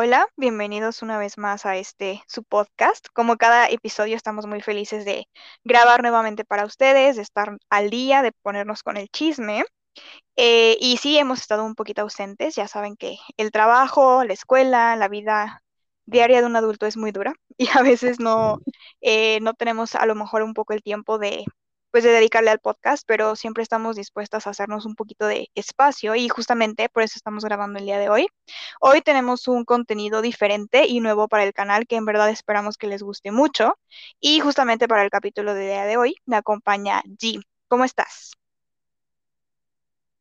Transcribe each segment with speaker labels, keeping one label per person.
Speaker 1: Hola, bienvenidos una vez más a este su podcast. Como cada episodio estamos muy felices de grabar nuevamente para ustedes, de estar al día, de ponernos con el chisme. Eh, y sí, hemos estado un poquito ausentes, ya saben que el trabajo, la escuela, la vida diaria de un adulto es muy dura y a veces no, eh, no tenemos a lo mejor un poco el tiempo de pues de dedicarle al podcast, pero siempre estamos dispuestas a hacernos un poquito de espacio y justamente por eso estamos grabando el día de hoy. Hoy tenemos un contenido diferente y nuevo para el canal que en verdad esperamos que les guste mucho y justamente para el capítulo del día de hoy me acompaña G. ¿Cómo estás?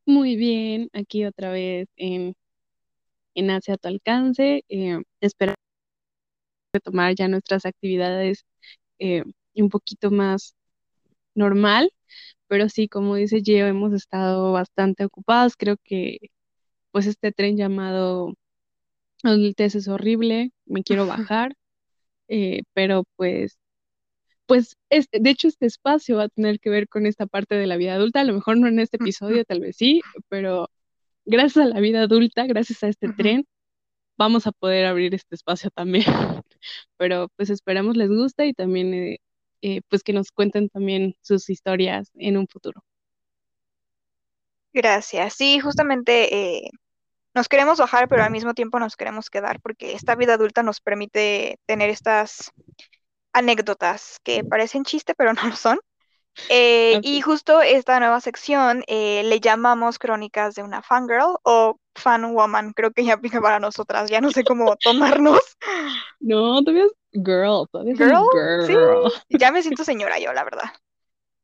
Speaker 2: Muy bien, aquí otra vez en, en Hacia tu alcance. Eh, espero retomar ya nuestras actividades eh, un poquito más normal, pero sí, como dice Gio, hemos estado bastante ocupados. Creo que pues este tren llamado adultez es horrible, me quiero bajar, eh, pero pues, pues de hecho este espacio va a tener que ver con esta parte de la vida adulta, a lo mejor no en este episodio, tal vez sí, pero gracias a la vida adulta, gracias a este tren, vamos a poder abrir este espacio también. Pero pues esperamos les guste y también eh, eh, pues que nos cuenten también sus historias en un futuro.
Speaker 1: Gracias. Sí, justamente eh, nos queremos bajar, pero al mismo tiempo nos queremos quedar, porque esta vida adulta nos permite tener estas anécdotas que parecen chiste, pero no lo son. Eh, y justo esta nueva sección le llamamos Crónicas de una fangirl o fan woman, creo que ya aplica para nosotras, ya no sé cómo tomarnos.
Speaker 2: No, todavía girl,
Speaker 1: girl. girl. Sí, ya me siento señora yo, la verdad.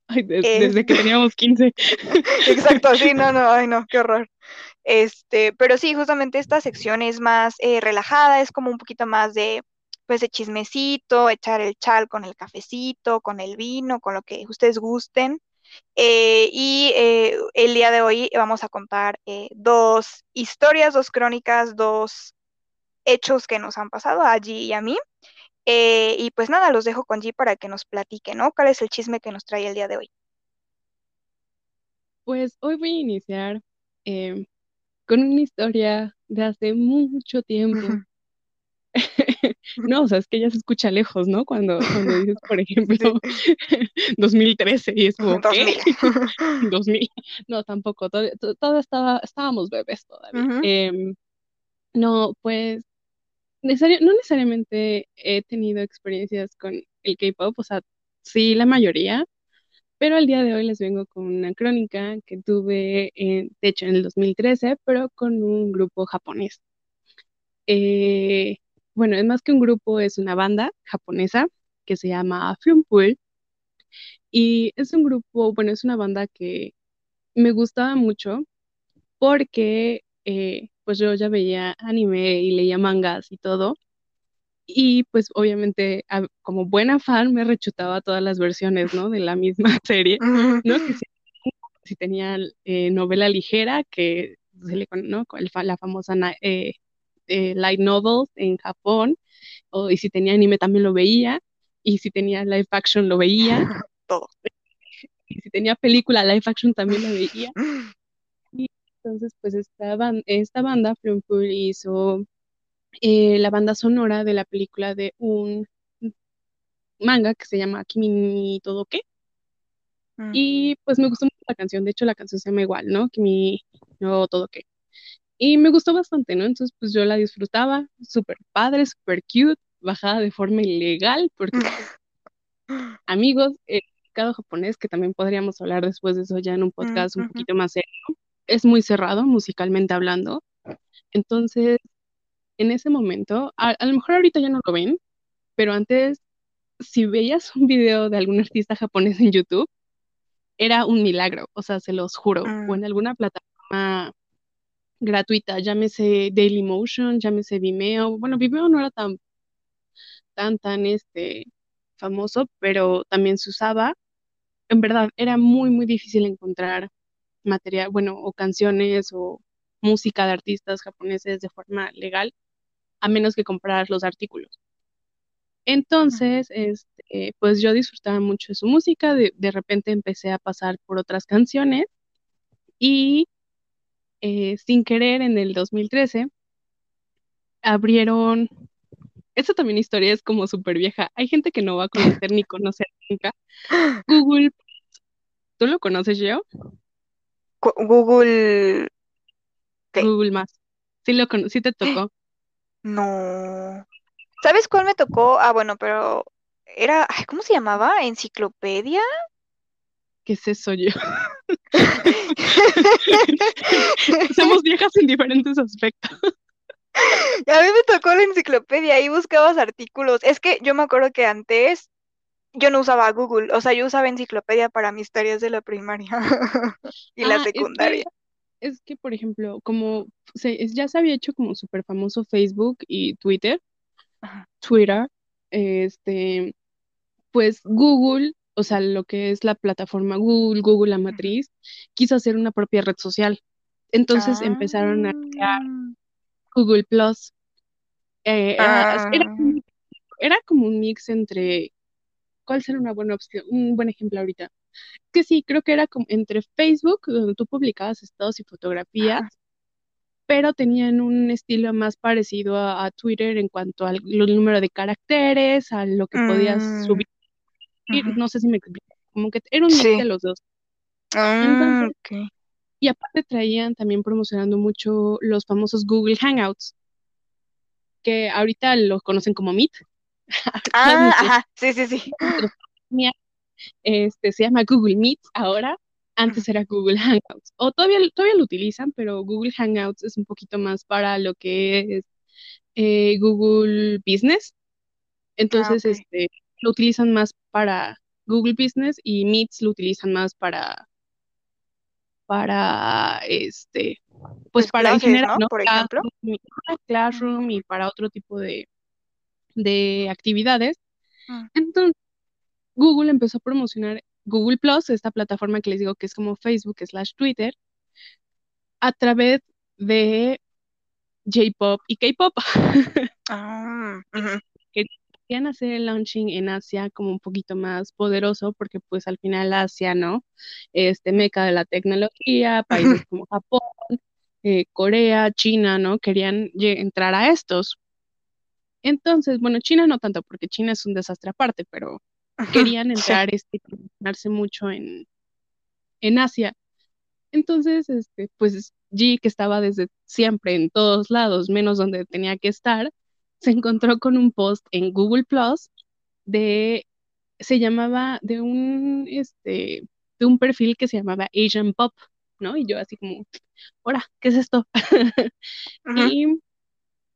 Speaker 2: Ay, desde que teníamos 15.
Speaker 1: Exacto, sí, no, no, ay, no, qué horror. Este, pero sí, justamente esta sección es más eh, relajada, es como un poquito más de, pues, de chismecito, echar el chal con el cafecito, con el vino, con lo que ustedes gusten. Eh, y eh, el día de hoy vamos a contar dos historias, dos crónicas, dos hechos que nos han pasado allí y a mí. Eh, y pues nada, los dejo con G para que nos platique, ¿no? ¿Cuál es el chisme que nos trae el día de hoy?
Speaker 2: Pues hoy voy a iniciar em, con una historia de hace mucho tiempo. No, o sea, es que ya se escucha lejos, ¿no? Cuando, cuando dices, por ejemplo, 2013 y es como, 2000. 2000. No, tampoco, todo, estaba, estábamos bebés todavía. Em, no, pues no necesariamente he tenido experiencias con el K-pop, o sea, sí, la mayoría, pero al día de hoy les vengo con una crónica que tuve, de hecho, en el 2013, pero con un grupo japonés. Eh, bueno, es más que un grupo, es una banda japonesa que se llama Pool. Y es un grupo, bueno, es una banda que me gustaba mucho porque eh, pues yo ya veía anime y leía mangas y todo. Y pues obviamente como buena fan me rechutaba todas las versiones, ¿no? De la misma serie, ¿no? Que si, tenía eh, novela ligera, que se le ¿no? la famosa eh, eh, light novels en Japón, o, y si tenía anime también lo veía, y si tenía live action lo veía.
Speaker 1: Todo.
Speaker 2: Y si tenía película live action también la veía. Entonces, pues esta, esta banda, Pool, hizo eh, la banda sonora de la película de un manga que se llama Kimi ni Todoke. Mm. Y pues me gustó mucho la canción, de hecho la canción se llama igual, ¿no? Kimi no Todoke. Y me gustó bastante, ¿no? Entonces pues yo la disfrutaba, súper padre, súper cute, bajada de forma ilegal, porque amigos, el mercado japonés, que también podríamos hablar después de eso ya en un podcast un poquito más serio, es muy cerrado musicalmente hablando. Entonces, en ese momento, a, lo mejor ahorita ya no lo ven, pero antes, si veías un video de algún artista japonés en YouTube, era un milagro, o sea, se los juro, o mm. en alguna plataforma gratuita, llámese Dailymotion, llámese Vimeo, bueno, Vimeo no era tan, tan, tan, este, famoso, pero también se usaba, en verdad, era muy, muy difícil encontrar material, bueno, o canciones o música de artistas japoneses de forma legal, a menos que comprar los artículos. Entonces, este, pues yo disfrutaba mucho de su música, de, repente empecé a pasar por otras canciones y eh, sin querer en el 2013 abrieron, esta también historia es como súper vieja, hay gente que no va a conocer ni conocer nunca, Google, ¿tú lo conoces yo?
Speaker 1: Google,
Speaker 2: Google más, sí lo sí te tocó.
Speaker 1: No. ¿Sabes cuál me tocó? Ah, bueno, pero era, ¿cómo se llamaba? ¿Enciclopedia?
Speaker 2: ¿Qué es eso yo? Somos viejas en diferentes aspectos.
Speaker 1: A mí me tocó la enciclopedia, ahí buscabas artículos. Es que yo me acuerdo que antes yo no usaba Google, o sea, yo usaba enciclopedia para mis tareas de la primaria y la
Speaker 2: Ah, es que,
Speaker 1: secundaria.
Speaker 2: es que, por ejemplo, como se, ya se había hecho como súper famoso Facebook y Twitter. Twitter, este, pues Google, o sea, lo que es la plataforma Google, Google la matriz, quiso hacer una propia red social. Entonces
Speaker 1: Ah,
Speaker 2: empezaron a crear Google Plus. Eh, era, era,
Speaker 1: ah,
Speaker 2: como- era como un mix entre, ¿cuál será una buena opción? Un buen ejemplo ahorita. Que sí, creo que era como entre Facebook, donde tú publicabas estados y fotografías, pero tenían un estilo más parecido a, a Twitter en cuanto al número de caracteres, a lo que podías No sé si me explico. Como que era un mix
Speaker 1: Sí.
Speaker 2: de los dos.
Speaker 1: Ah,
Speaker 2: Entonces,
Speaker 1: ok.
Speaker 2: y aparte traían también promocionando mucho los famosos Google Hangouts, que ahorita los conocen como Meet.
Speaker 1: Ah, ajá, sí, sí, sí.
Speaker 2: este, se llama Google Meet ahora, antes era Google Hangouts. O todavía, todavía lo utilizan, pero Google Hangouts es un poquito más para lo que es eh, Google Business.
Speaker 1: Ah,
Speaker 2: Entonces, este, lo utilizan más para Google Business y Meets lo utilizan más para, para, este, pues
Speaker 1: Pues
Speaker 2: para
Speaker 1: clases. ¿no? Por ejemplo.
Speaker 2: Classroom, y- Classroom y para otro tipo de, de actividades.
Speaker 1: mm.
Speaker 2: Entonces, Google empezó a promocionar Google Plus, esta plataforma que les digo que es como Facebook slash Twitter, a través de J-pop y K-pop.
Speaker 1: Ah.
Speaker 2: Querían hacer el launching en Asia como un poquito más poderoso, porque pues al final Asia, ¿no? Este meca de la tecnología, países como Japón, eh, Corea, China, ¿no? Querían entrar a estos. Entonces, bueno, China no tanto, porque China es un desastre aparte, pero querían
Speaker 1: Sí.
Speaker 2: entrar este, posicionarse mucho en, en Asia. Entonces, este, pues G, que estaba desde siempre en todos lados, menos donde tenía que estar, se encontró con un post en Google Plus de, se llamaba, de un, este, de un perfil que se llamaba Asian Pop, ¿no? Y yo así como, ahora, ¿qué es esto? Y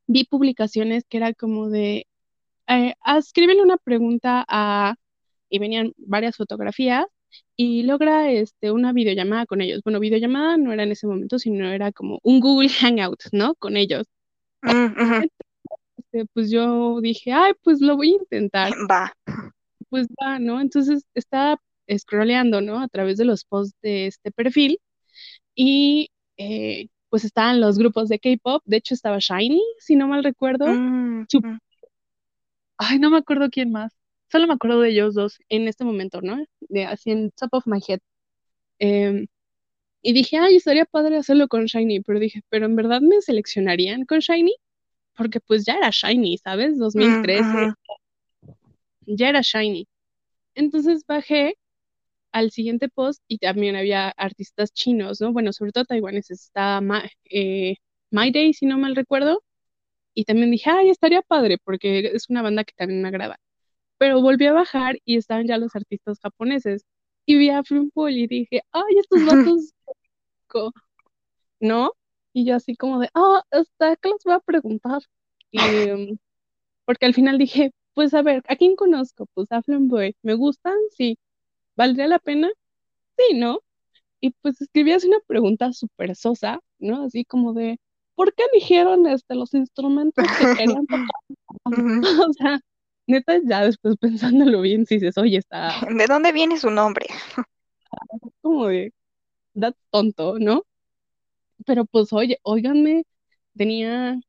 Speaker 2: vi publicaciones que era como de, eh, escríbele una pregunta a, y venían varias fotografías y logra este, una videollamada con ellos. Bueno, videollamada no era en ese momento, sino era como un Google Hangout, ¿no? Con ellos.
Speaker 1: Mm, ujú.
Speaker 2: Este, pues yo dije, ay, pues lo voy a intentar.
Speaker 1: Va.
Speaker 2: Pues va, ¿no? Entonces estaba scrolleando, ¿no? A través de los posts de este perfil y eh, pues estaban los grupos de K-pop. De hecho, estaba Shiny, si no mal recuerdo.
Speaker 1: Mm, mm.
Speaker 2: Ay, no me acuerdo quién más. Solo me acuerdo de ellos dos en este momento, ¿no? De, así en top of my head. Em, y dije, ay, estaría padre hacerlo con Shiny, pero dije, pero en verdad me seleccionarían con Shiny, porque pues ya era Shiny, ¿sabes?
Speaker 1: Mm,
Speaker 2: 2013,
Speaker 1: ujú.
Speaker 2: ya era Shiny. Entonces bajé al siguiente post y también había artistas chinos, ¿no? Bueno, sobre todo taiwaneses. Está Ma, eh, My Day, si no mal recuerdo. Y también dije, ay, estaría padre, porque es una banda que también me agrada. Pero volví a bajar y estaban ya los artistas japoneses. Y vi a Flumpol y dije, ay, estos vatos, ¿no? Y yo así como de, ah, hasta ¿qué les voy a preguntar? Y, porque al final dije, pues a ver, ¿a quién conozco? Pues a Flamboy. ¿Me gustan? Sí. ¿Valdría la pena? Sí, ¿no? Y pues escribí así una pregunta súper sosa, ¿no? Así como de, ¿por qué eligieron este, los instrumentos que querían tocar? O sea, neta, ya después pensándolo bien, si dices, oye, está
Speaker 1: ¿De dónde viene su nombre?
Speaker 2: como de, da tonto, ¿no? Pero pues, oye, óiganme, tenía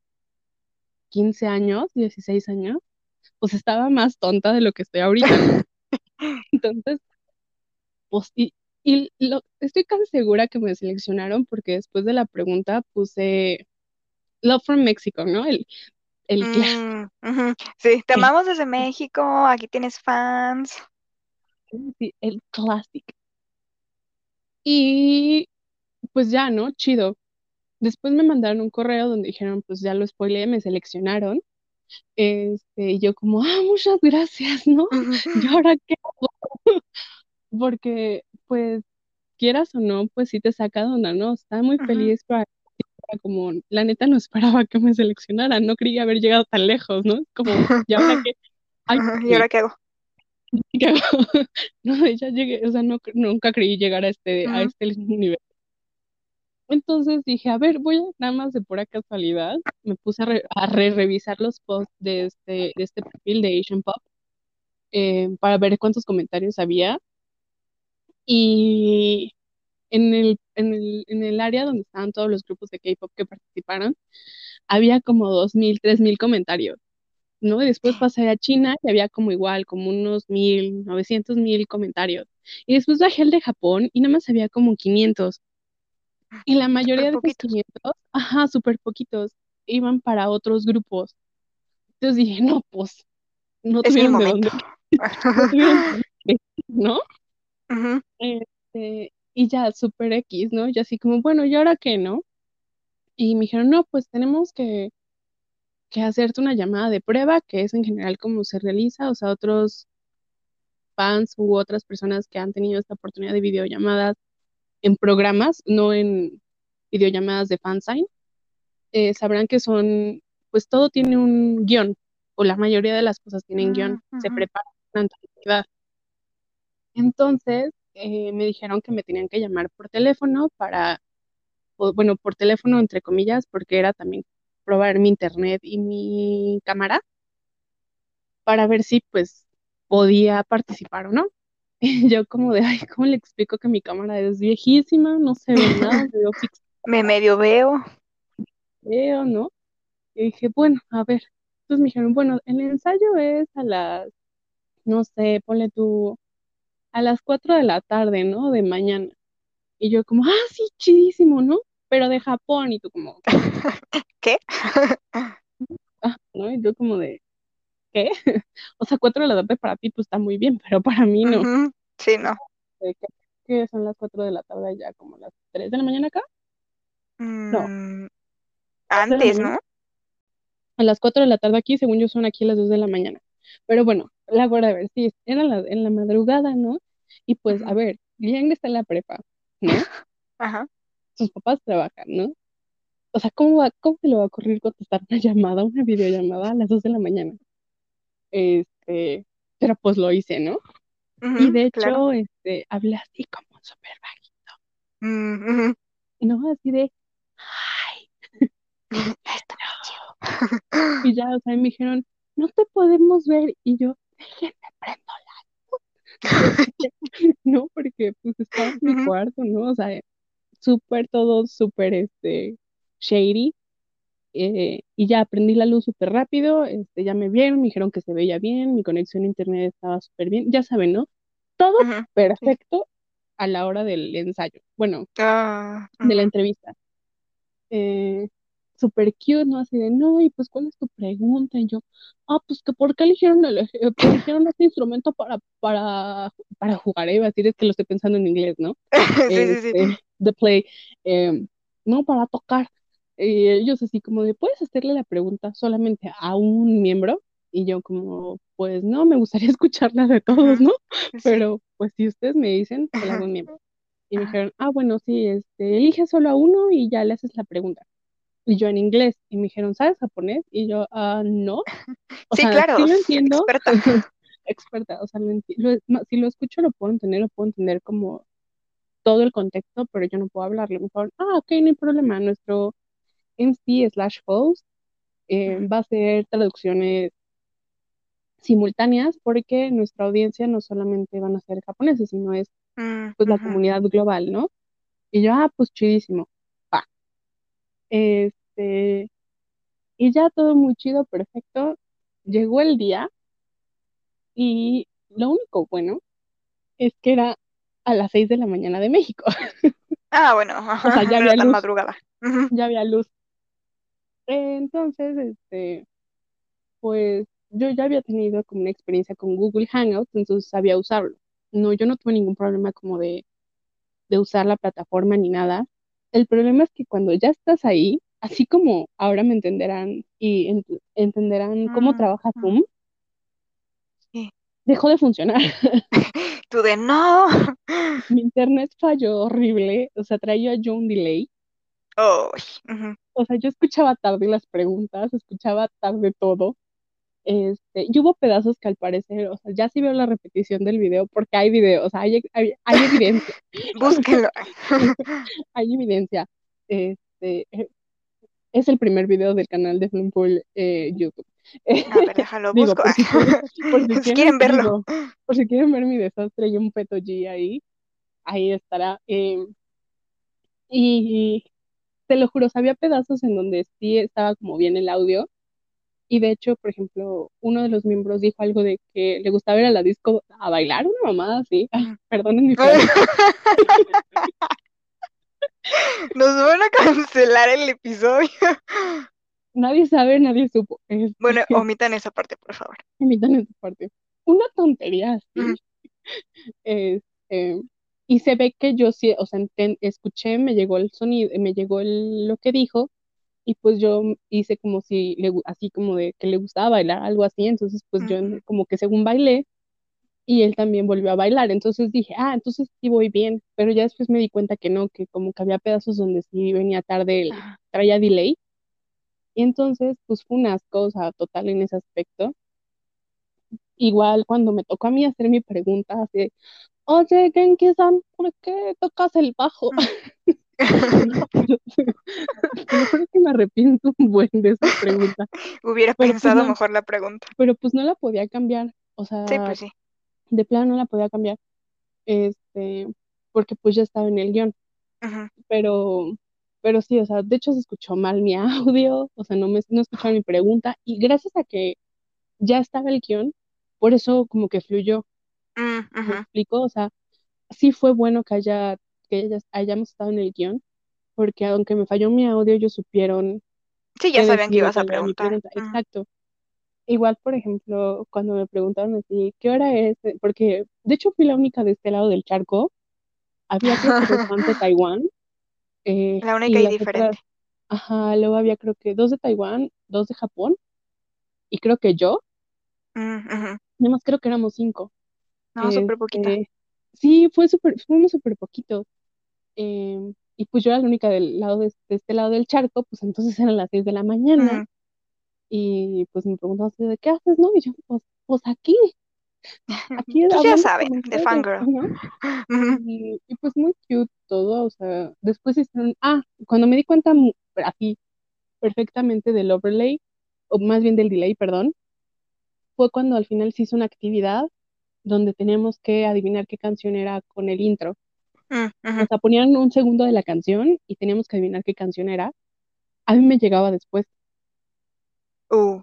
Speaker 2: 15 años, 16 años, pues estaba más tonta de lo que estoy ahorita. Entonces, pues, y, y lo, estoy casi segura que me seleccionaron porque después de la pregunta puse Love from Mexico, ¿no? El, el clásico.
Speaker 1: Mm, sí, te amamos desde México, aquí tienes fans.
Speaker 2: Sí, el clásico. Y pues ya, ¿no? Chido. Después me mandaron un correo donde dijeron, pues ya lo spoileé, me seleccionaron. Este, y yo como, ah, muchas gracias, ¿no? ¿Y ahora qué hago? Porque, pues, quieras o no, pues sí te saca de onda, ¿no? Estaba muy feliz para, como, la neta no esperaba que me seleccionaran, no creía haber llegado tan lejos, ¿no? Como, ¿y ahora qué?
Speaker 1: ¿Y ahora qué hago?
Speaker 2: ¿Qué hago? no, ya llegué, o sea, no, nunca creí llegar a este, a este nivel. Entonces dije, a ver, voy a, nada más de pura casualidad, me puse a, re, revisar los posts de este, de este perfil de Asian Pop eh, para ver cuántos comentarios había. Y en el, en el, en el área donde estaban todos los grupos de K-pop que participaron, había como 2.000, 3.000 comentarios, ¿no? Y después pasé a China y había como igual, como unos 1.000, 900 mil comentarios. Y después bajé al de Japón y nada más había como 500. Y la mayoría de esos 500, ajá, súper poquitos, iban para otros grupos. Entonces dije, no, pues, no tuvieron de dónde. ¿No? este, y ya, super X, ¿no? Y así como, bueno, ¿y ahora qué, no? Y me dijeron, no, pues tenemos que, que hacerte una llamada de prueba, que es en general como se realiza, o sea, otros fans u otras personas que han tenido esta oportunidad de videollamadas en programas, no en videollamadas de fansign, eh, sabrán que son, pues todo tiene un guion, o la mayoría de las cosas tienen guion, se prepara con anterioridad. Entonces, eh, me dijeron que me tenían que llamar por teléfono para, bueno, por teléfono entre comillas, porque era también probar mi internet y mi cámara para ver si pues podía participar o no. yo como de, ay, ¿cómo le explico que mi cámara es viejísima? No se ve nada, veo
Speaker 1: Me medio veo.
Speaker 2: Veo, ¿no? Y dije, bueno, a ver. Entonces me dijeron, bueno, el ensayo es a las, no sé, ponle tú, a las 4 de la tarde, ¿no? De mañana. Y yo como, ah, sí, chidísimo, ¿no? Pero de Japón, y tú como,
Speaker 1: ¿qué?
Speaker 2: ah, ¿no? Y yo como de, ¿qué? O sea, 4 de la tarde para ti pues está muy bien, pero para mí no.
Speaker 1: Sí, no.
Speaker 2: ¿Qué, son las 4 de la tarde ya? ¿Como las 3 de la mañana acá? no.
Speaker 1: Mm, antes, ¿no?
Speaker 2: A las 4 de la tarde aquí, según yo son aquí a las 2 de la mañana. Pero bueno, la guarda a ver, sí, era la, en la madrugada, ¿no? Y pues, a ver, Yang está en la prepa, ¿no?
Speaker 1: Ajá.
Speaker 2: Sus papás trabajan, ¿no? O sea, ¿cómo, va, ¿cómo se le va a ocurrir contestar una llamada, una videollamada a las 2 de la mañana? Este, pero pues lo hice, ¿no? y de hecho, este, hablé así como súper bajito.
Speaker 1: Mm,
Speaker 2: no, así de, ay, y ya, o sea, me dijeron, no te podemos ver. Y yo, déjenme prendo la no, porque pues estaba en mi cuarto, ¿no? O sea, súper todo, súper, este, shady. Eh, y ya prendí la luz súper rápido, este, ya me vieron, me dijeron que se veía bien, mi conexión a internet estaba súper bien, ya saben, ¿no? Todo perfecto a la hora del ensayo, bueno,
Speaker 1: ah,
Speaker 2: de la entrevista. Eh, súper cute, ¿no? Así de, no, y pues, ¿cuál es tu pregunta? Y yo, ah, pues, que ¿por qué eligieron, el, eh, eligieron este instrumento para, para, para jugar? Iba a decir, es que lo estoy pensando en inglés, ¿no?
Speaker 1: sí, sí, sí.
Speaker 2: Este, the play, em, no, para tocar. Y ellos así como de, ¿puedes hacerle la pregunta solamente a un miembro? Y yo como, pues no, me gustaría escucharla de todos, ¿no? Pero pues si ustedes me dicen, se la hago un miembro. Y me dijeron, ah, bueno, sí, este, elige solo a uno y ya le haces la pregunta. Y yo en inglés. Y me dijeron, ¿sabes japonés? Y yo, ah, no.
Speaker 1: O sí, claro.
Speaker 2: Sí lo entiendo.
Speaker 1: Experta.
Speaker 2: experta. O sea, si lo escucho, lo puedo entender, lo puedo entender como todo el contexto, pero yo no puedo hablarlo. Me dijeron, ah, ok, no hay problema. Nuestro MC slash host eh, va a hacer traducciones simultáneas porque nuestra audiencia no solamente van a ser japoneses, sino es
Speaker 1: mm,
Speaker 2: pues la comunidad global, ¿no? Y yo, ah, pues chidísimo. Va. Este, y ya todo muy chido, perfecto. Llegó el día y lo único bueno es que era a las 6 de la mañana de México.
Speaker 1: Ah, bueno,
Speaker 2: o sea, ya había luz.
Speaker 1: madrugada.
Speaker 2: Ya había luz. Entonces, este, pues yo ya había tenido como una experiencia con Google Hangouts, entonces sabía usarlo. No, yo no tuve ningún problema como de, de usar la plataforma ni nada. El problema es que cuando ya estás ahí, así como ahora me entenderán y ent- entenderán cómo
Speaker 1: Mm,
Speaker 2: trabaja
Speaker 1: mm,
Speaker 2: Zoom,
Speaker 1: sí.
Speaker 2: dejó de funcionar.
Speaker 1: Tú de no.
Speaker 2: Mi internet falló horrible, o sea, traía yo un delay.
Speaker 1: Oh,
Speaker 2: O sea, yo escuchaba tarde las preguntas, escuchaba tarde todo. Este, y hubo pedazos que al parecer, o sea, ya sí veo la repetición del video porque hay video, o sea, hay, hay, hay evidencia,
Speaker 1: Búsquenlo.
Speaker 2: hay evidencia. Este, eh, es el primer video del canal de Flumpool eh, YouTube.
Speaker 1: A ver, déjalo,
Speaker 2: Digo,
Speaker 1: busco.
Speaker 2: por si quieren, por si
Speaker 1: Si
Speaker 2: quieren,
Speaker 1: quieren verlo.
Speaker 2: digo, por si quieren ver mi desastre y un peto G ahí, ahí estará. eh, y te lo juro, o sea, había pedazos en donde sí estaba como bien el audio. Y de hecho, por ejemplo, uno de los miembros dijo algo de que le gustaba ir a la disco a bailar, una mamada así. Perdonen mi.
Speaker 1: Nos van a cancelar el episodio.
Speaker 2: Nadie sabe, nadie supo. Este,
Speaker 1: Bueno, omitan esa parte, por favor.
Speaker 2: imitan esa parte. Una tontería así.
Speaker 1: Ujú.
Speaker 2: Este, y se ve que yo sí, o sea, enten- escuché, me llegó el sonido, me llegó el- lo que dijo, y pues yo hice como si, le, así como de que le gustaba bailar, algo así, entonces pues yo
Speaker 1: Ujú.
Speaker 2: como que según bailé, y él también volvió a bailar, entonces dije, ah, entonces sí voy bien, pero ya después me di cuenta que no, que como que había pedazos donde sí venía tarde, el-
Speaker 1: Ajá.
Speaker 2: traía delay, y entonces pues fue un asco, o sea, total en ese aspecto. Igual cuando me tocó a mí hacer mi pregunta, así, oye, Genki-san, ¿por qué tocas el bajo? No, pero juro que me arrepiento un buen de esa pregunta,
Speaker 1: Hubiera
Speaker 2: pero pues
Speaker 1: pensado
Speaker 2: no,
Speaker 1: mejor la pregunta.
Speaker 2: pero pues no la podía cambiar, o
Speaker 1: Sí,
Speaker 2: sea,
Speaker 1: pues sí.
Speaker 2: de plano no la podía cambiar, este, porque pues ya estaba en el
Speaker 1: guion,
Speaker 2: pero, pero sí, o sea, de hecho se escuchó mal mi audio, o sea, no me, no escucharon mi pregunta, y gracias a que ya estaba el guion, por eso como que fluyó,
Speaker 1: Mm,
Speaker 2: ¿me explico? O sea, sí fue bueno que haya, que haya- hayamos estado en el guion, porque aunque me falló mi audio, ellos supieron
Speaker 1: Sí, ya sabían que ibas a preguntar.
Speaker 2: pregunta. Exacto. Igual, por ejemplo, cuando me preguntaron así, ¿qué hora es? Porque de hecho fui la única de este lado del charco. Había creo que dos de Taiwán eh,
Speaker 1: La única
Speaker 2: y
Speaker 1: y
Speaker 2: otras,
Speaker 1: diferente.
Speaker 2: ajá, luego había creo que dos de Taiwán, dos de Japón y creo que yo,
Speaker 1: Mm, ujú.
Speaker 2: además creo que éramos cinco.
Speaker 1: No, súper poquita.
Speaker 2: Este, sí, fue súper, fuimos súper poquitos. em, y pues yo era la única del lado de, de este lado del charco, pues entonces eran las seis de la mañana y pues me preguntaban así de qué haces, ¿no? Y yo, pues, pues aquí, aquí
Speaker 1: Pues ya saben, de fangirl.
Speaker 2: ¿no? Y, y pues muy cute todo, o sea, después hicieron, ah, cuando me di cuenta mu- así perfectamente del overlay, o más bien del delay, perdón, fue cuando al final se hizo una actividad donde teníamos que adivinar qué canción era con el intro.
Speaker 1: Ujú.
Speaker 2: O sea, ponían un segundo de la canción y teníamos que adivinar qué canción era. A mí me llegaba después.
Speaker 1: Uh,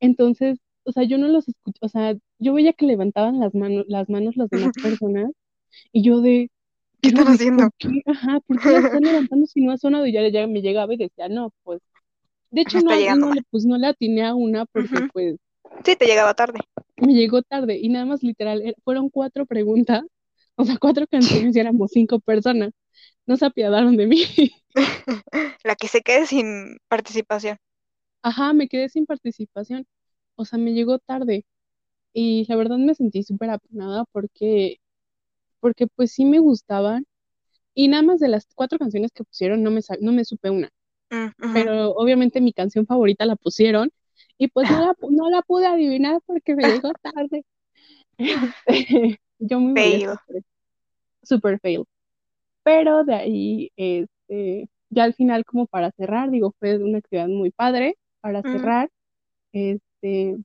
Speaker 2: Entonces, o sea, yo no los escuché, o sea, yo veía que levantaban las manos, las manos las demás personas y yo de,
Speaker 1: ¿Qué están haciendo?
Speaker 2: ¿por qué? Ajá, ¿por qué están levantando si no ha sonado? Y ya, ya me llegaba y decía, no, pues, de
Speaker 1: Me
Speaker 2: hecho no, le, pues no le atiné a una porque pues
Speaker 1: Sí, te llegaba tarde.
Speaker 2: me llegó tarde y nada más literal, eh, fueron cuatro preguntas, o sea, cuatro canciones y éramos cinco personas. No se apiadaron de mí.
Speaker 1: La que se quede sin participación.
Speaker 2: Ajá, me quedé sin participación. O sea, me llegó tarde. Y la verdad me sentí súper apenada porque, porque pues sí me gustaban. Y nada más de las cuatro canciones que pusieron no me, no me supe una.
Speaker 1: Mm.
Speaker 2: Pero obviamente mi canción favorita la pusieron y pues no la, no la pude adivinar porque me llegó tarde. Este, yo muy
Speaker 1: Fail.
Speaker 2: Super fail. Pero de ahí, este, ya al final como para cerrar, digo, fue una actividad muy padre. Para
Speaker 1: Mm,
Speaker 2: cerrar, este,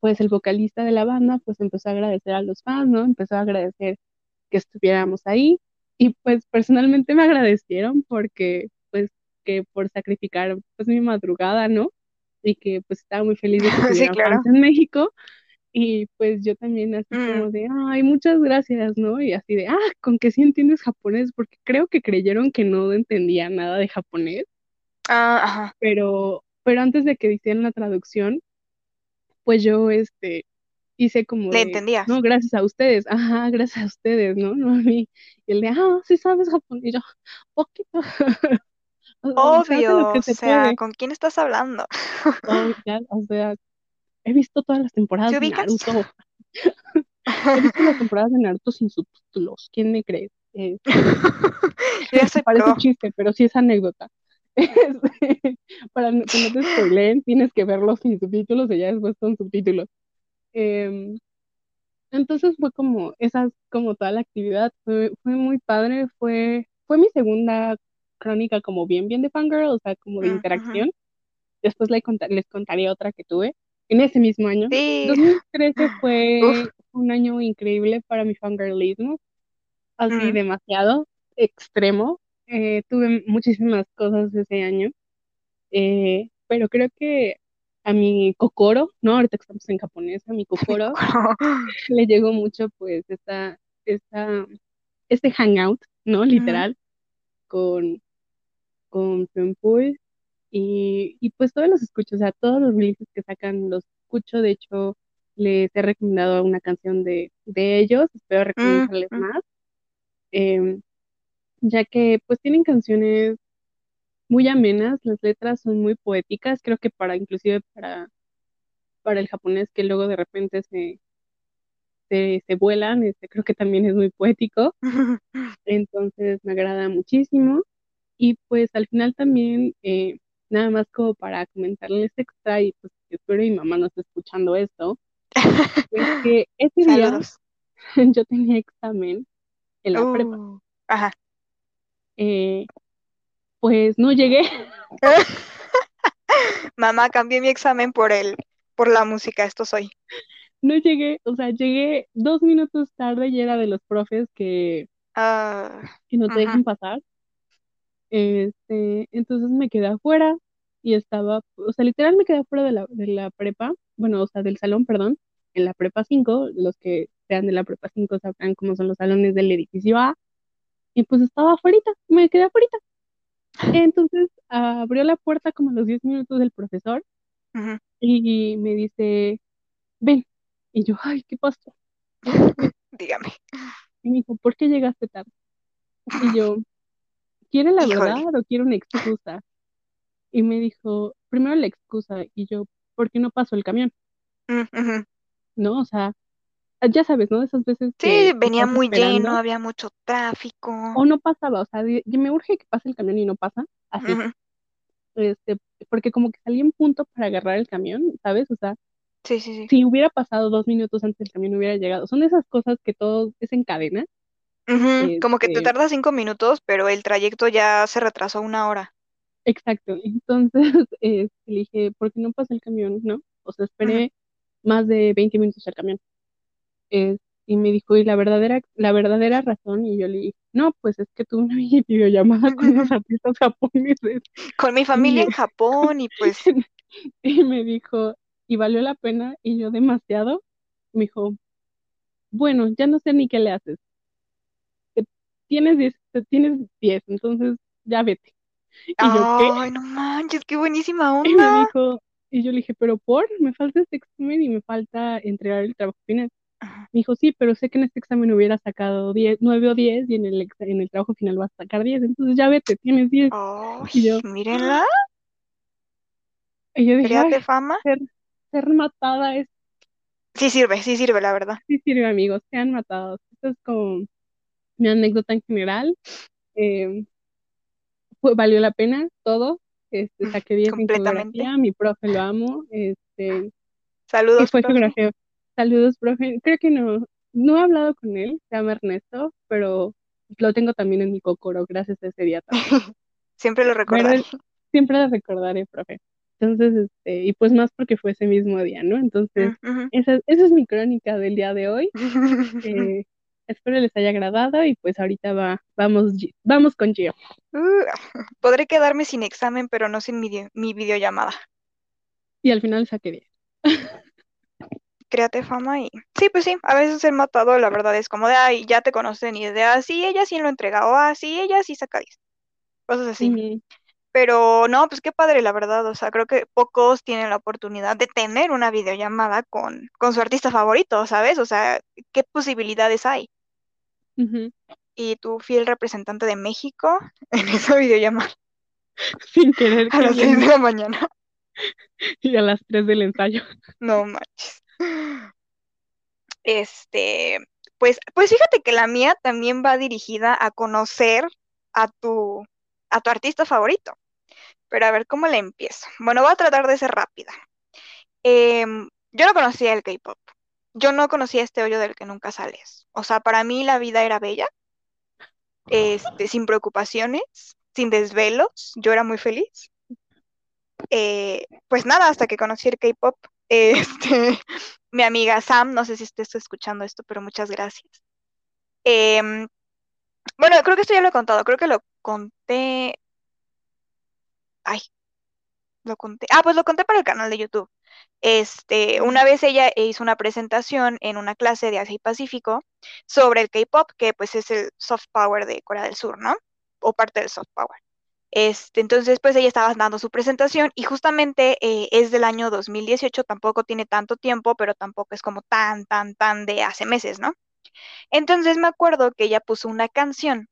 Speaker 2: pues el vocalista de la banda pues empezó a agradecer a los fans, ¿no? Empezó a agradecer que estuviéramos ahí y pues personalmente me agradecieron porque pues que por sacrificar pues mi madrugada, ¿no? Y que pues estaba muy feliz de que
Speaker 1: Sí, claro.
Speaker 2: fans en México y pues yo también así
Speaker 1: Mm,
Speaker 2: como de, ay, muchas gracias, ¿no? Y así de, ah, con que sí entiendes japonés, porque creo que creyeron que no entendía nada de japonés,
Speaker 1: ah, ajá.
Speaker 2: pero, pero antes de que hicieran la traducción, pues yo, este, hice como
Speaker 1: ¿Le
Speaker 2: de,
Speaker 1: entendías?
Speaker 2: no, gracias a ustedes, ajá, gracias a ustedes, ¿no? No a mí. Y el de, ah, sí sabes japonés, y yo, poquito.
Speaker 1: Obvio, o
Speaker 2: se
Speaker 1: sea,
Speaker 2: puede.
Speaker 1: ¿con quién estás hablando?
Speaker 2: O, sea, he visto todas las temporadas
Speaker 1: ¿Te
Speaker 2: de? Naruto. He visto las temporadas de Naruto sin subtítulos. ¿Quién me cree? Eh,
Speaker 1: ya soy
Speaker 2: parece
Speaker 1: pro.
Speaker 2: chiste, pero sí es anécdota. Este, para que no te spoileen, tienes que verlos sin subtítulos y ya después con subtítulos. Em, entonces fue como, esa es como toda la actividad, fue, fue muy padre, fue, fue mi segunda crónica como bien, bien de fangirl, o sea, como de
Speaker 1: ujú.
Speaker 2: interacción. Después les, conta- les contaré otra que tuve en ese mismo año.
Speaker 1: Sí.
Speaker 2: 2013
Speaker 1: Uf.
Speaker 2: fue un año increíble para mi fangirlismo, así
Speaker 1: Mm,
Speaker 2: demasiado extremo. Eh, tuve muchísimas cosas ese año, eh, pero creo que a mi Kokoro, ¿no? Ahorita que estamos en japonés, a mi Kokoro le llegó mucho pues esta, esta, este hangout, ¿no? Literal, con, con Funpool y, y pues todos los escucho, o sea, todos los releases que sacan los escucho, de hecho les he recomendado una canción de, de ellos, espero
Speaker 1: mm,
Speaker 2: recomendarles
Speaker 1: mm.
Speaker 2: más, em, ya que pues tienen canciones muy amenas, las letras son muy poéticas, creo que para inclusive para, para el japonés que luego de repente se, se, se vuelan, este, creo que también es muy poético, entonces me agrada muchísimo. Y pues al final también, eh, nada más como para comentarles extra, y pues espero mi mamá no esté escuchando esto, es que ese día
Speaker 1: Saludos.
Speaker 2: yo tenía examen en la prepa,
Speaker 1: Uh, ajá.
Speaker 2: eh, pues no llegué,
Speaker 1: Mamá, cambié mi examen por el, por la música, esto soy.
Speaker 2: no llegué, o sea, llegué dos minutos tarde y era de los profes que,
Speaker 1: Ah,
Speaker 2: que no te dejan pasar, este, entonces me quedé afuera y estaba, o sea, literal me quedé afuera de la, de la prepa, bueno, o sea, del salón, perdón, en la prepa 5 los que sean de la prepa 5 sabrán cómo son los salones del edificio A, y pues estaba afuera, me quedé afuera. Entonces abrió la puerta como a los 10 minutos del profesor y me dice, ven. Y yo, ay, ¿qué pasó?
Speaker 1: Dígame.
Speaker 2: Y me dijo, ¿por qué llegaste tarde? Y yo, ¿quiere la
Speaker 1: Híjole.
Speaker 2: verdad o quiere una excusa? Y me dijo, primero la excusa. Y yo, ¿por qué no pasó el camión? ¿No? O sea, ya sabes, ¿no? Esas veces
Speaker 1: Sí,
Speaker 2: que
Speaker 1: venía muy lleno, había mucho tráfico.
Speaker 2: o no pasaba. O sea, me urge que pase el camión y no pasa. Así. Este, porque como que salí en punto para agarrar el camión, ¿sabes? O sea,
Speaker 1: Sí, sí, sí.
Speaker 2: si hubiera pasado dos minutos antes el camión hubiera llegado. Son esas cosas que todo es en cadena.
Speaker 1: Ujú, Como que te
Speaker 2: Este,
Speaker 1: tarda cinco minutos, pero el trayecto ya se retrasó una hora.
Speaker 2: exacto. Entonces, este, le dije, ¿por qué no pasa el camión? ¿No? O sea,
Speaker 1: Ujú.
Speaker 2: esperé más de 20 minutos al camión. Y me dijo, ¿y la verdadera, la verdadera razón? Y yo le dije, no, pues es que tuve una videollamada con unos artistas japoneses.
Speaker 1: Con mi
Speaker 2: Y,
Speaker 1: familia en Japón y pues,
Speaker 2: y me dijo, ¿y valió la pena? Y yo, demasiado. Me dijo, bueno, ya no sé ni qué le haces. Tienes 10, te tienes 10, entonces ya vete. Y yo, ¿qué?
Speaker 1: ay, no manches, qué buenísima
Speaker 2: Y me
Speaker 1: onda.
Speaker 2: dijo, y yo le dije, pero por, me falta este examen y me falta entregar el trabajo final. Me dijo, sí, pero sé que en este examen hubiera sacado 10, 9 o 10 y en el, en el trabajo final vas a sacar 10, entonces ya vete, tienes 10.
Speaker 1: Ay,
Speaker 2: Y yo,
Speaker 1: mírenla,
Speaker 2: y yo dije,
Speaker 1: créate fama.
Speaker 2: ser, ser matada es,
Speaker 1: Sí sirve, sí sirve, la verdad.
Speaker 2: sí sirve, amigos, sean matados. Esto es como mi anécdota en general. Eh, fue, valió la pena todo. Este, saqué 10 en geografía, mi profe lo amo. Este,
Speaker 1: Saludos,
Speaker 2: fue
Speaker 1: profe.
Speaker 2: geografía. Saludos, profe. Creo que no, no he hablado con él, se llama Ernesto, pero lo tengo también en mi cocoro, gracias a ese día también.
Speaker 1: Siempre lo recordaré.
Speaker 2: Siempre lo recordaré, profe. Entonces, este, y pues más porque fue ese mismo día, ¿no? Entonces,
Speaker 1: Mm,
Speaker 2: esa, esa es mi crónica del día de hoy. Eh, espero les haya agradado y pues ahorita va, vamos, vamos con Gio.
Speaker 1: Uh, podré quedarme sin examen, pero no sin mi, mi videollamada.
Speaker 2: Y al final saqué 10.
Speaker 1: Créate fama y... Sí, pues sí, a veces el matado, la verdad, es como de, ay, ya te conocen y de, ah, sí, ella sí lo entrega, o ah, sí, ella sí saca 10. Cosas así. Pero no, pues qué padre, la verdad. O sea, creo que pocos tienen la oportunidad de tener una videollamada con, con su artista favorito, ¿sabes? O sea, ¿qué posibilidades hay? Y tu fiel representante de México en esa videollamada
Speaker 2: Sin querer
Speaker 1: a las 6 de la mañana.
Speaker 2: y a las 3 del ensayo.
Speaker 1: No manches. Este, pues, pues fíjate que la mía también va dirigida a conocer a tu, a tu artista favorito. Pero a ver cómo le empiezo. Bueno, voy a tratar de ser rápida. Em, yo no conocía el K-pop. Yo no conocía este hoyo del que nunca sales. O sea, para mí la vida era bella, este, sin preocupaciones, sin desvelos. Yo era muy feliz. Eh, pues nada, hasta que conocí el K-pop. Este, mi amiga Sam, no sé si estés escuchando esto, pero muchas gracias. Em, bueno, creo que esto ya lo he contado, creo que lo conté. Ay, lo conté. Ah, pues lo conté para el canal de YouTube. Este, una vez ella hizo una presentación en una clase de Asia y Pacífico sobre el K-pop, que pues es el soft power de Corea del Sur, ¿no? O parte del soft power. Este, entonces, pues ella estaba dando su presentación y justamente eh, es del año 2018, tampoco tiene tanto tiempo, pero tampoco es como tan, tan, tan de hace meses, ¿no? Entonces me acuerdo que ella puso una canción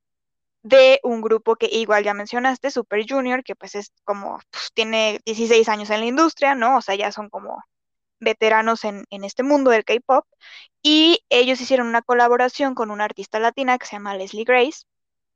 Speaker 1: de un grupo que igual ya mencionaste, Super Junior, que pues es como, pues, tiene 16 años en la industria, ¿no? O sea, ya son como veteranos en, en este mundo del K-pop. Y ellos hicieron una colaboración con una artista latina que se llama Leslie Grace.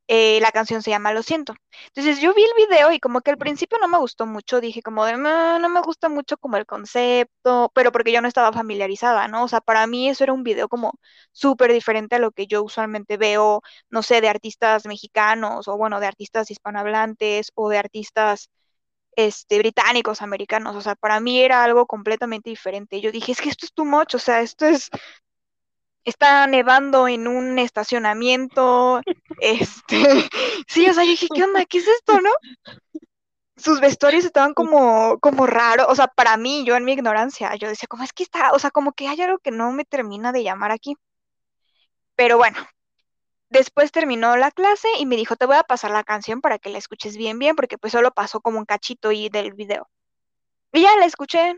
Speaker 1: Eh, la canción se llama Lo siento. Entonces yo vi el video y como que al principio no me gustó mucho, dije como de, no, no me gusta mucho como el concepto, pero porque yo no estaba familiarizada, ¿no? O sea, para mí eso era un video como súper diferente a lo que yo usualmente veo, no sé, de artistas mexicanos o bueno, de artistas hispanohablantes o de artistas este, británicos, americanos, o sea, para mí era algo completamente diferente. Yo dije, es que esto es too much, o sea, esto es, está nevando en un estacionamiento, este, sí, o sea, yo dije, ¿qué onda? ¿Qué es esto, no? Sus vestuarios estaban como, como raros, o sea, para mí, yo en mi ignorancia, yo decía, ¿cómo es que está? O sea, como que hay algo que no me termina de llamar aquí. Pero bueno, después terminó la clase y me dijo, te voy a pasar la canción para que la escuches bien, bien, porque pues solo pasó como un cachito y del video. Y ya la escuché,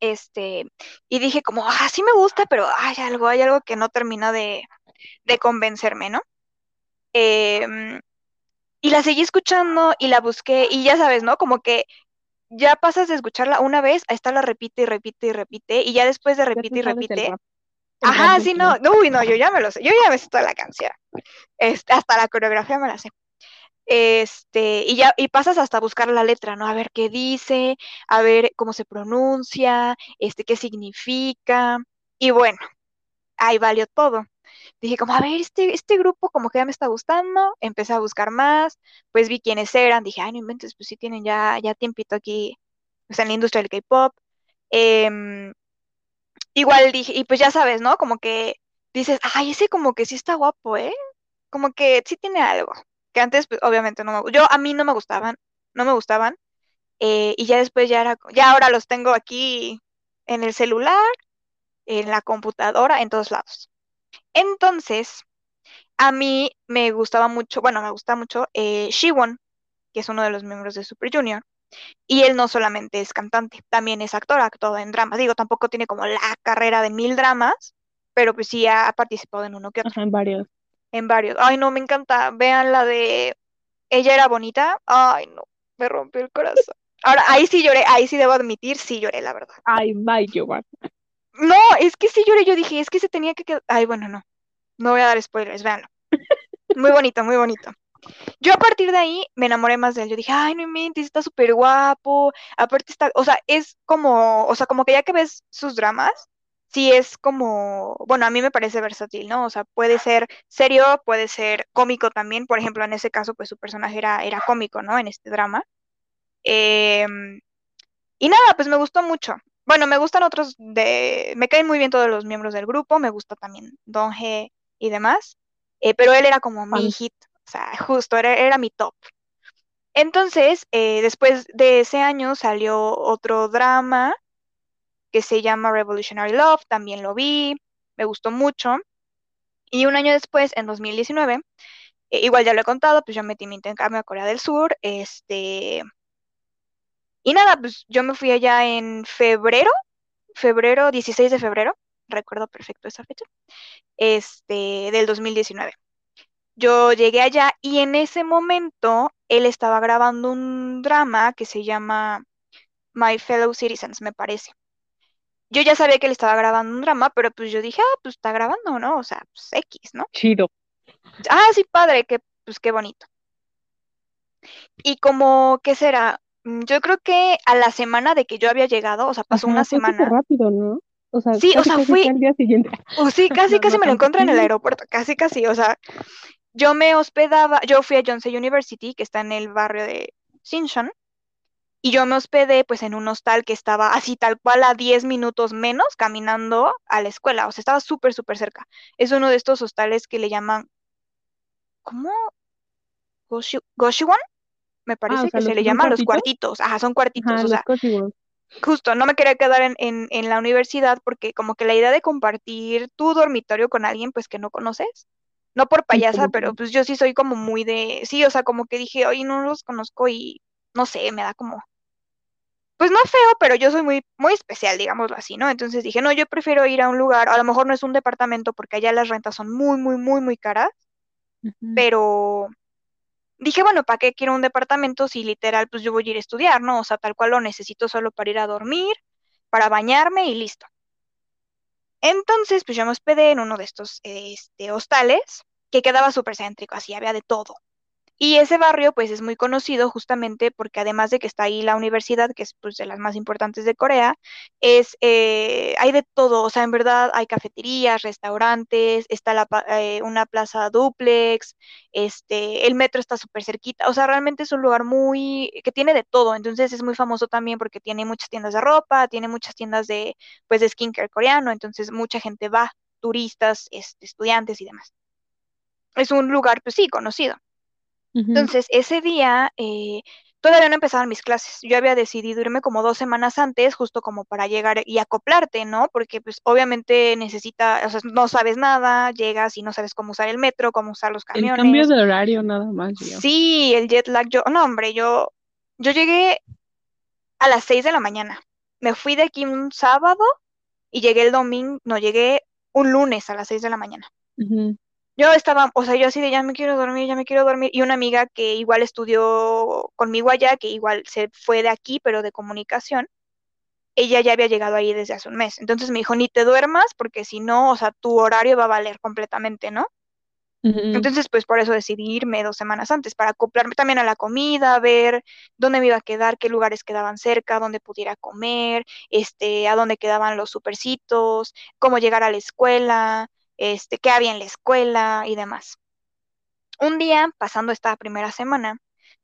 Speaker 1: este, y dije como, ah, sí me gusta, pero hay algo, hay algo que no termina de, de convencerme, ¿no? Em, y la seguí escuchando y la busqué y ya sabes, ¿no? Como que ya pasas de escucharla una vez a estarla repite y repite y repite y ya después de repite
Speaker 2: te
Speaker 1: y repite.
Speaker 2: el
Speaker 1: Ajá, sí, no, uy, no, yo ya me lo sé, yo ya me sé toda la canción. Este, hasta la coreografía me la sé. Este, y ya, y pasas hasta buscar la letra, ¿no? A ver qué dice, a ver cómo se pronuncia, este, qué significa. Y bueno, ahí valió todo. Dije como, a ver, este, este grupo como que ya me está gustando, empecé a buscar más, pues vi quiénes eran, dije, ay, no inventes, pues sí tienen ya, ya tiempito aquí, pues en la industria del K-pop. Em, igual dije, y pues ya sabes, ¿no? Como que dices, ay, ese como que sí está guapo, ¿eh? Como que sí tiene algo. Que antes, pues, obviamente no me, yo a mí no me gustaban, no me gustaban, eh, y ya después ya era, ya ahora los tengo aquí en el celular, en la computadora, en todos lados. Entonces, a mí me gustaba mucho, bueno, me gusta mucho eh, Shiwon, que es uno de los miembros de Super Junior, y él no solamente es cantante, también es actor, actúa en dramas. Digo, tampoco tiene como la carrera de mil dramas, pero pues sí ha participado en uno que otro,
Speaker 2: en varios.
Speaker 1: En varios. Ay, no, me encanta. Vean la de Ella era bonita. Ay, no, me rompió el corazón. Ahora, ahí sí lloré, ahí sí debo admitir, sí lloré, la verdad.
Speaker 2: Ay, bye, Giovanna.
Speaker 1: No, es que sí lloré, yo dije, es que se tenía que quedar. Ay, bueno, no, no voy a dar spoilers, véanlo. Muy bonito, muy bonito. Yo a partir de ahí me enamoré más de él. Yo dije, ay, no inventes, está súper guapo. Aparte está, o sea, es como, o sea, como que ya que ves sus dramas, sí es como, bueno, a mí me parece versátil, ¿no? O sea, puede ser serio, puede ser cómico también. Por ejemplo, en ese caso, pues su personaje era, era cómico, ¿no? En este drama. Em, y nada, pues me gustó mucho. Bueno, me gustan otros de, me caen muy bien todos los miembros del grupo, me gusta también Don G y demás, eh, pero él era como mi hit, o sea, justo, era, era mi top. Entonces, eh, después de ese año salió otro drama que se llama Revolutionary Love, también lo vi, me gustó mucho. Y un año después, en 2019, Eh, igual ya lo he contado, pues yo metí mi intercambio a Corea del Sur, este... Y nada, pues yo me fui allá en febrero, febrero, 16 de febrero, recuerdo perfecto esa fecha, este, del 2019. Yo llegué allá y en ese momento él estaba grabando un drama que se llama My Fellow Citizens, me parece. Yo ya sabía que él estaba grabando un drama, pero pues yo dije, ah, pues está grabando, ¿no? O sea, pues X, ¿no?
Speaker 2: Chido.
Speaker 1: Ah, sí, padre, que pues qué bonito. Y como, ¿qué será? Mm, Yo creo que a la semana de que yo había llegado, o sea, pasó
Speaker 2: Ajá,
Speaker 1: una
Speaker 2: fue
Speaker 1: semana.
Speaker 2: rápido, ¿no? O sea,
Speaker 1: Sí, o sea,
Speaker 2: casi
Speaker 1: fui,
Speaker 2: al día siguiente.
Speaker 1: o sí, casi,
Speaker 2: No,
Speaker 1: casi
Speaker 2: no
Speaker 1: me lo encontré en el aeropuerto, casi, casi, o sea, yo me hospedaba, yo fui a Yonsei University, que está en el barrio de Sinchon, y yo me hospedé pues en un hostal que estaba así tal cual a 10 minutos menos caminando a la escuela, o sea, estaba súper, súper cerca. Es uno de estos hostales que le llaman, ¿cómo? Goshu- Goshuwon, me
Speaker 2: Ah, o
Speaker 1: parece
Speaker 2: sea,
Speaker 1: que se le llama los
Speaker 2: cuartitos.
Speaker 1: ajá, son cuartitos,
Speaker 2: Ajá,
Speaker 1: o sea, justo, no me quería quedar en, en, en la universidad porque como que la idea de compartir tu dormitorio con alguien pues que no conoces, no por payasa, pero pues yo sí soy como muy de, sí, o sea, como que dije, oye, no los conozco y no sé, me da como, pues no feo, pero yo soy muy, muy especial, digámoslo así, ¿no? Entonces dije, no, yo prefiero ir a un lugar, a lo mejor no es un departamento porque allá las rentas son muy, muy, muy, muy caras, pero dije, bueno, ¿para qué quiero un departamento si literal pues yo voy a ir a estudiar, ¿no? O sea, tal cual lo necesito solo para ir a dormir, para bañarme y listo. Entonces, pues yo me hospedé en uno de estos este, hostales que quedaba súper céntrico, así había de todo. Y ese barrio, pues, es muy conocido justamente porque además de que está ahí la universidad, que es pues de las más importantes de Corea, es, eh, hay de todo, o sea, en verdad hay cafeterías, restaurantes, está la, eh, una plaza dúplex, este, el metro está súper cerquita, o sea, realmente es un lugar muy, que tiene de todo, entonces es muy famoso también porque tiene muchas tiendas de ropa, tiene muchas tiendas de, pues, de skincare coreano, entonces mucha gente va, turistas, este, estudiantes y demás. Es un lugar, pues sí, conocido. Entonces, ese día eh, todavía no empezaban mis clases. Yo había decidido irme como dos semanas antes, justo como para llegar y acoplarte, ¿no? Porque pues obviamente necesita, o sea, no sabes nada, llegas y no sabes cómo usar el metro, cómo usar los
Speaker 2: El cambio
Speaker 1: camiones.
Speaker 2: de horario nada más, yo.
Speaker 1: Sí, el jet lag, yo, no, hombre, yo, yo llegué a las seis de la mañana. Me fui de aquí un sábado y llegué el domingo, no, llegué un lunes a las seis de la mañana.
Speaker 2: Ujú.
Speaker 1: Yo estaba, o sea, yo así de ya me quiero dormir, ya me quiero dormir. Y una amiga que igual estudió conmigo allá, que igual se fue de aquí, pero de comunicación, ella ya había llegado ahí desde hace un mes. Entonces me dijo, ni te duermas, porque si no, o sea, tu horario va a valer completamente, ¿no? Entonces, pues por eso decidí irme dos semanas antes, para acoplarme también a la comida, ver dónde me iba a quedar, qué lugares quedaban cerca, dónde pudiera comer, este, a dónde quedaban los supercitos, cómo llegar a la escuela, este, qué había en la escuela y demás. Un día, pasando esta primera semana,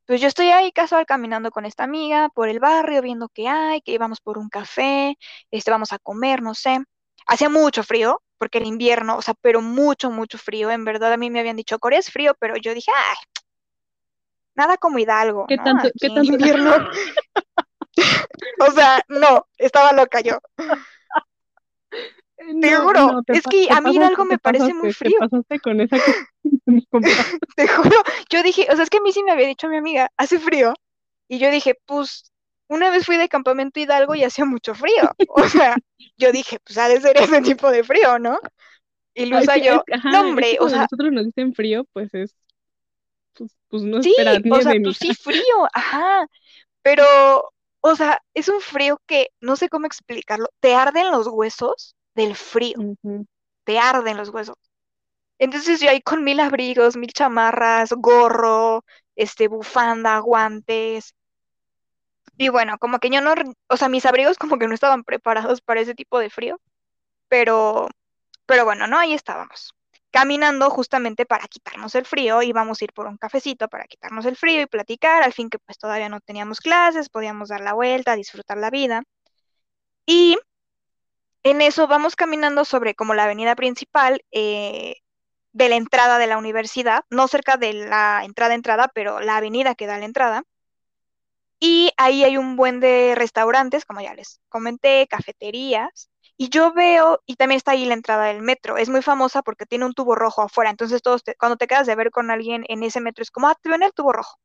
Speaker 1: pues yo estoy ahí casual caminando con esta amiga por el barrio, viendo qué hay, que íbamos por un café, este, vamos a comer, no sé. Hacía mucho frío, porque era invierno, o sea, pero mucho, mucho frío. En verdad, a mí me habían dicho, Corea es frío, pero yo dije, ay, nada como Hidalgo,
Speaker 2: ¿Qué
Speaker 1: ¿no?
Speaker 2: tanto,
Speaker 1: Aquí
Speaker 2: qué tanto?
Speaker 1: invierno. O sea, no, estaba loca yo. Te
Speaker 2: No,
Speaker 1: juro,
Speaker 2: no, te,
Speaker 1: es que a mí
Speaker 2: te
Speaker 1: me parece muy
Speaker 2: pasaste, te
Speaker 1: frío.
Speaker 2: pasaste con esa.
Speaker 1: Te juro, yo dije, o sea, es que a mí sí me había dicho mi amiga, hace frío. Y yo dije, pues, una vez fui de campamento Hidalgo y hacía mucho frío. O sea, yo dije, pues ha de ser ese tipo de frío, ¿no? Y Luza
Speaker 2: es,
Speaker 1: yo, no, hombre, o sea,
Speaker 2: nosotros nos dicen frío, pues es, pues, pues no
Speaker 1: sí,
Speaker 2: esperas
Speaker 1: o sea, pues sí, frío, ajá. Pero, o sea, es un frío que no sé cómo explicarlo. Te arden los huesos del frío,
Speaker 2: Ujú.
Speaker 1: te arden los huesos. Entonces yo ahí con mil abrigos, mil chamarras, gorro, este, bufanda, guantes. Y bueno, como que yo no, o sea, mis abrigos como que no estaban preparados para ese tipo de frío, pero, pero bueno, no, ahí estábamos. Caminando justamente para quitarnos el frío, íbamos a ir por un cafecito para quitarnos el frío y platicar, al fin que pues todavía no teníamos clases, podíamos dar la vuelta, disfrutar la vida. Y en eso vamos caminando sobre como la avenida principal eh, de la entrada de la universidad, no cerca de la entrada entrada, pero la avenida que da la entrada. Y ahí hay un buen de restaurantes, como ya les comenté, cafeterías. y yo veo, y también está ahí la entrada del metro, es muy famosa porque tiene un tubo rojo afuera, entonces todos cuando te quedas de ver con alguien en ese metro es como, ah, te ven el tubo rojo.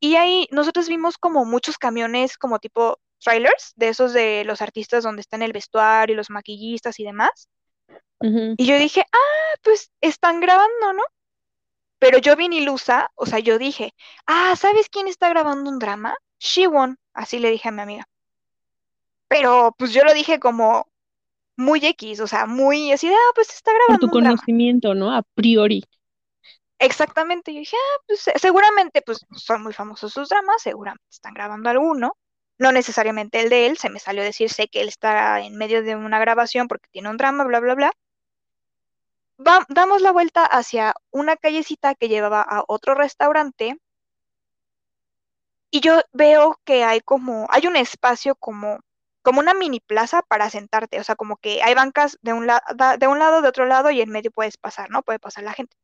Speaker 1: Y ahí nosotros vimos como muchos camiones como tipo trailers, de esos de los artistas donde están el vestuario, los maquillistas y demás. Y yo dije, ah, pues están grabando, ¿no? Pero yo vi ilusa, o sea, yo dije, ah, ¿sabes quién está grabando un drama? Shiwon, así le dije a mi amiga. Pero pues yo lo dije como muy X, o sea, muy así de, ah, pues está grabando.
Speaker 2: Por tu conocimiento, ¿no? A priori.
Speaker 1: Exactamente, yo dije, ah, pues seguramente pues son muy famosos sus dramas, seguramente están grabando alguno, no necesariamente el de él, se me salió decir, sé que él está en medio de una grabación porque tiene un drama, bla, bla, bla. damos la vuelta hacia una callecita que llevaba a otro restaurante y yo veo que hay como, hay un espacio como, como una mini plaza para sentarte, o sea, como que hay bancas de un, de un lado, de otro lado y en medio puedes pasar, ¿no? Puede pasar la gente.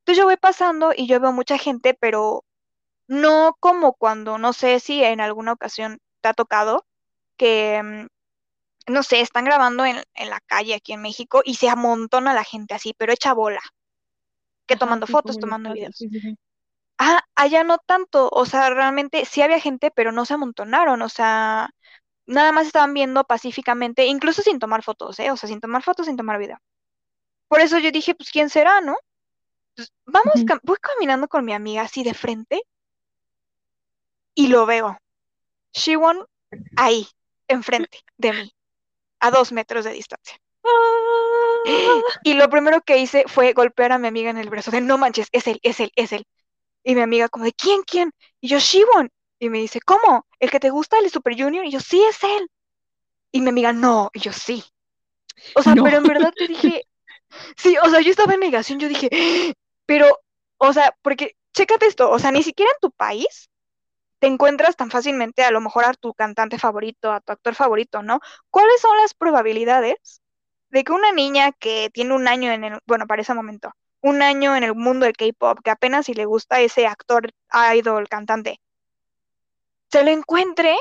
Speaker 1: Entonces yo voy pasando y yo veo mucha gente, pero no como cuando, no sé si en alguna ocasión te ha tocado que, mm, no sé, están grabando en, la calle aquí en México y se amontona la gente así, pero echa bola, que tomando fotos, tomando videos. Ah, allá no tanto, o sea, realmente sí había gente, pero no se amontonaron, o sea, nada más estaban viendo pacíficamente, incluso sin tomar fotos, ¿eh? O sea, sin tomar fotos, sin tomar video. Por eso yo dije, pues, ¿quién será, no? Pues, vamos, voy caminando con mi amiga así de frente y lo veo. Shiwon ahí, enfrente de mí, a dos metros de distancia. Y lo primero que hice fue golpear a mi amiga en el brazo, de no manches, es él, es él, es él. Y mi amiga como de, ¿quién, quién? Y yo, Shiwon. Y me dice, ¿cómo? ¿El que te gusta, el Super Junior? Y yo, sí, es él. Y mi amiga, no. Y yo, sí. O sea, pero en verdad te dije, sí, o sea, yo estaba en negación, yo dije, pero, o sea, porque, chécate esto, o sea, ni siquiera en tu país te encuentras tan fácilmente a lo mejor a tu cantante favorito, a tu actor favorito, ¿no? ¿Cuáles son las probabilidades de que una niña que tiene un año en el, bueno, para ese momento, un año en el mundo del K-pop, que apenas si le gusta ese actor, idol, cantante, se lo encuentre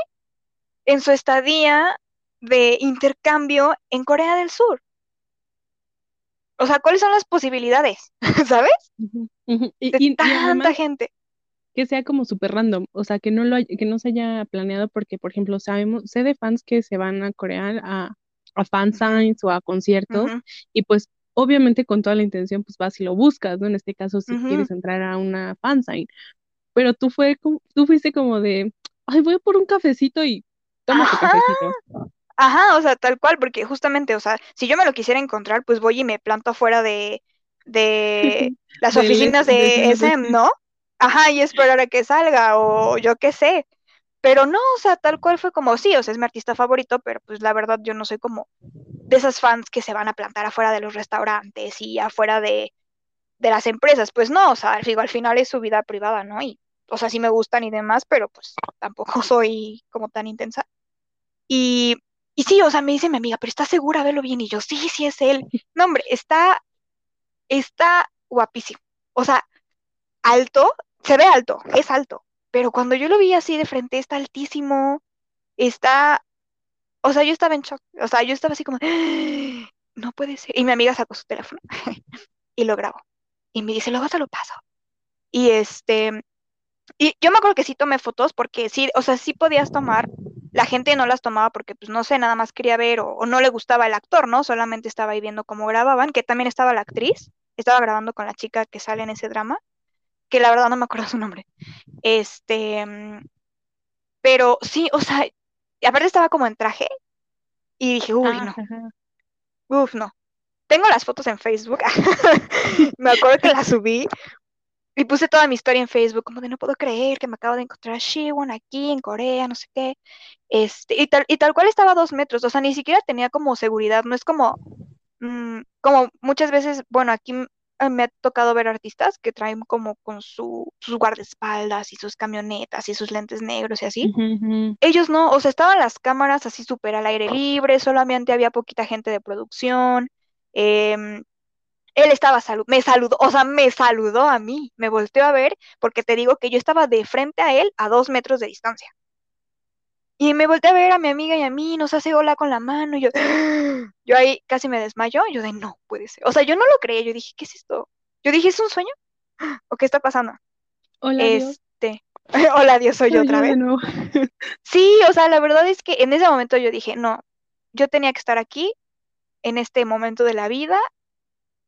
Speaker 1: en su estadía de intercambio en Corea del Sur? O sea, ¿cuáles son las posibilidades? ¿Sabes? de tanta gente.
Speaker 2: Que sea como súper random, o sea, que no lo que no se haya planeado porque, por ejemplo, sabemos, sé de fans que se van a Corea a, a fansigns o a conciertos y pues obviamente con toda la intención pues vas y lo buscas, ¿no? En este caso si quieres entrar a una fansign. Pero tú fue tú fuiste como de, ay, voy por un cafecito y toma tu cafecito.
Speaker 1: Ajá, o sea, tal cual, porque justamente, o sea, si yo me lo quisiera encontrar, pues voy y me planto afuera de, de las oficinas de, SM, ¿no? Ajá, y esperar a que salga, o yo qué sé. Pero no, o sea, tal cual fue como, sí, o sea, es mi artista favorito, pero pues la verdad yo no soy como de esas fans que se van a plantar afuera de los restaurantes y afuera de, de las empresas. Pues no, o sea, al final es su vida privada, ¿no? Y, o sea, sí me gustan y demás, pero pues tampoco soy como tan intensa. Y y sí, o sea, me dice mi amiga, pero ¿estás segura? Velo bien. Y yo, sí, sí es él. No, hombre, está, está guapísimo. O sea, alto, se ve alto, es alto. Pero cuando yo lo vi así de frente, está altísimo, está, o sea, yo estaba en shock. O sea, yo estaba así como, no puede ser. Y mi amiga sacó su teléfono y lo grabó. Y me dice, luego te lo paso. Y este, y yo me acuerdo que sí tomé fotos porque sí, o sea, sí podías tomar, la gente no las tomaba porque, pues, no sé, nada más quería ver o, no le gustaba el actor, ¿no? Solamente estaba ahí viendo cómo grababan, que también estaba la actriz, estaba grabando con la chica que sale en ese drama, que la verdad no me acuerdo su nombre. Este, mm, pero sí, o sea, aparte estaba como en traje y dije, uy, no. Uf, no. Tengo las fotos en Facebook. me acuerdo que las subí y puse toda mi historia en Facebook, como de no puedo creer que me acabo de encontrar a Shiwon aquí en Corea, no sé qué. Este, y tal, y tal cual estaba a dos metros, o sea, ni siquiera tenía como seguridad, no es como, mm, como muchas veces, bueno, aquí me ha tocado ver artistas que traen como con su, sus guardaespaldas y sus camionetas y sus lentes negros y así. Ellos no, o sea, estaban las cámaras así súper al aire libre, solamente había poquita gente de producción. Eh, él estaba salud me saludó, o sea, me saludó a mí, me volteó a ver porque te digo que yo estaba de frente a él a dos metros de distancia. Y me volteé a ver a mi amiga y a mí, nos hace hola con la mano, y yo, yo ahí casi me desmayó, y yo de, no, puede ser. O sea, yo no lo creía, yo dije, ¿qué es esto? Yo dije, ¿es un sueño? ¿O qué está pasando?
Speaker 2: Hola, Dios.
Speaker 1: Este, hola Dios, soy yo otra vez. Sí, o sea, la verdad es que en ese momento yo dije, no, yo tenía que estar aquí, en este momento de la vida,